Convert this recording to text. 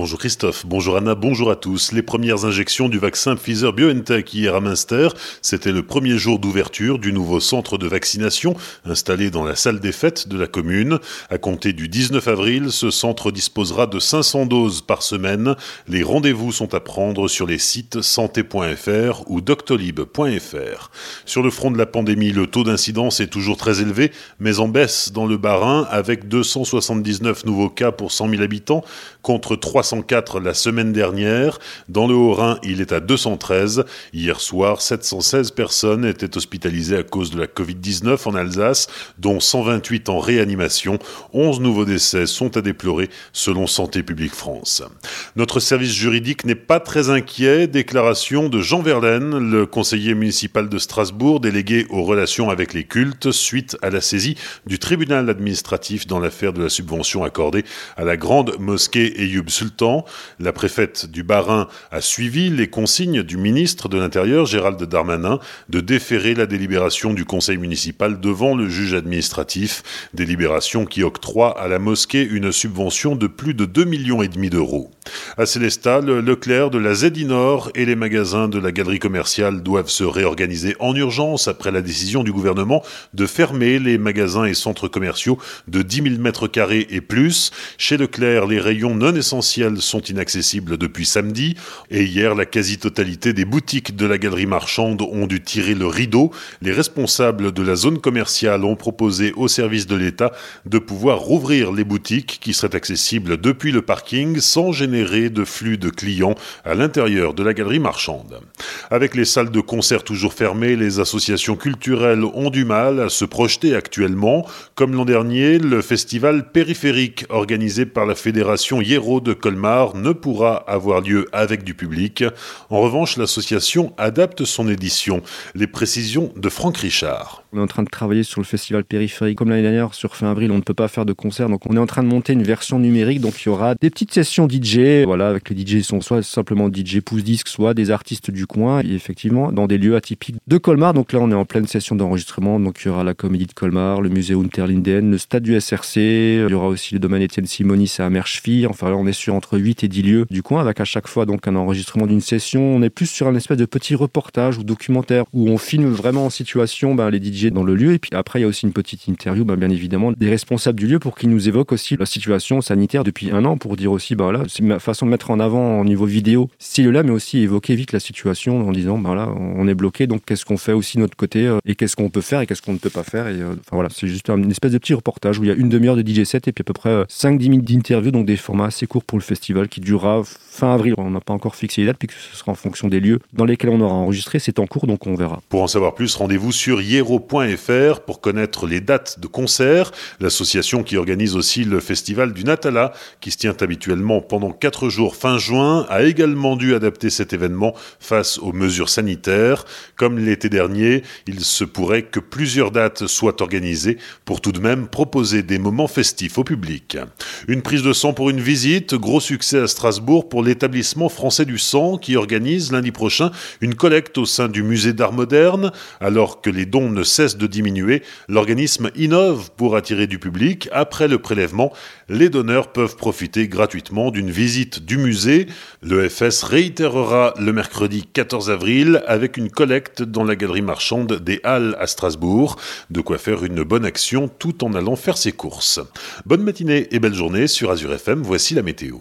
Bonjour Christophe, bonjour Anna, bonjour à tous. Les premières injections du vaccin Pfizer BioNTech hier à Münster, c'était le premier jour d'ouverture du nouveau centre de vaccination installé dans la salle des fêtes de la commune. À compter du 19 avril, ce centre disposera de 500 doses par semaine. Les rendez-vous sont à prendre sur les sites santé.fr ou doctolib.fr. Sur le front de la pandémie, le taux d'incidence est toujours très élevé, mais en baisse dans le Bas-Rhin avec 279 nouveaux cas pour 100 000 habitants contre 300 la semaine dernière. Dans le Haut-Rhin, il est à 213. Hier soir, 716 personnes étaient hospitalisées à cause de la Covid-19 en Alsace, dont 128 en réanimation. 11 nouveaux décès sont à déplorer selon Santé publique France. Notre service juridique n'est pas très inquiet. Déclaration de Jean Verlaine, le conseiller municipal de Strasbourg, délégué aux relations avec les cultes, suite à la saisie du tribunal administratif dans l'affaire de la subvention accordée à la grande mosquée Eyub Sultan la préfète du Bas-Rhin a suivi les consignes du ministre de l'Intérieur, Gérald Darmanin, de déférer la délibération du conseil municipal devant le juge administratif, délibération qui octroie à la mosquée une subvention de plus de 2 millions d'euros. À Célestat, le Leclerc de la Zedinor et les magasins de la galerie commerciale doivent se réorganiser en urgence après la décision du gouvernement de fermer les magasins et centres commerciaux de 10 000 mètres carrés et plus. Chez Leclerc, les rayons non essentiels sont inaccessibles depuis samedi et hier la quasi-totalité des boutiques de la galerie marchande ont dû tirer le rideau. Les responsables de la zone commerciale ont proposé au service de l'État de pouvoir rouvrir les boutiques qui seraient accessibles depuis le parking sans générer de flux de clients à l'intérieur de la galerie marchande. Avec les salles de concert toujours fermées, les associations culturelles ont du mal à se projeter actuellement, comme l'an dernier, le festival périphérique organisé par la fédération Hiero de Colmar ne pourra avoir lieu avec du public. En revanche, l'association adapte son édition. Les précisions de Franck Richard. On est en train de travailler sur le festival périphérique. Comme l'année dernière, sur fin avril, on ne peut pas faire de concert. Donc, on est en train de monter une version numérique. Donc, il y aura des petites sessions DJ. Voilà, avec les DJ, sont soit simplement DJ pouce disque, soit des artistes du coin. Et effectivement, dans des lieux atypiques de Colmar. Donc, là, on est en pleine session d'enregistrement. Donc, il y aura la Comédie de Colmar, le musée Unterlinden, le stade du SRC. Il y aura aussi le domaine Étienne Simonis à Amerschfi. Enfin, là, on est sur entre 8 et 10 lieux du coin, avec à chaque fois donc un enregistrement d'une session. On est plus sur un espèce de petit reportage ou documentaire où on filme vraiment en situation ben, les DJ dans le lieu. Et puis après, il y a aussi une petite interview, ben, bien évidemment, des responsables du lieu pour qu'ils nous évoquent aussi la situation sanitaire depuis un an pour dire aussi, ben voilà, c'est ma façon de mettre en avant au niveau vidéo si là, mais aussi évoquer vite la situation en disant, ben là, on est bloqué, donc qu'est-ce qu'on fait aussi de notre côté euh, et qu'est-ce qu'on peut faire et qu'est-ce qu'on ne peut pas faire. Et euh, enfin voilà, c'est juste une espèce de petit reportage où il y a une demi-heure de DJ set et puis à peu près 5-10 euh, minutes d'interview, donc des formats assez courts pour le festival qui durera fin avril. On n'a pas encore fixé les dates puisque ce sera en fonction des lieux dans lesquels on aura enregistré. C'est en cours, donc on verra. Pour en savoir plus, rendez-vous sur pour connaître les dates de concert. L'association qui organise aussi le festival du Natala, qui se tient habituellement pendant 4 jours fin juin, a également dû adapter cet événement face aux mesures sanitaires. Comme l'été dernier, il se pourrait que plusieurs dates soient organisées pour tout de même proposer des moments festifs au public. Une prise de sang pour une visite, gros succès à Strasbourg pour l'établissement français du sang qui organise lundi prochain une collecte au sein du musée d'art moderne. Alors que les dons ne cessent de diminuer, l'organisme innove pour attirer du public. Après le prélèvement, les donneurs peuvent profiter gratuitement d'une visite du musée. Le FS réitérera le mercredi 14 avril avec une collecte dans la galerie marchande des Halles à Strasbourg. De quoi faire une bonne action tout en allant faire ses courses. Bonne matinée et belle journée sur Azure FM, voici la météo.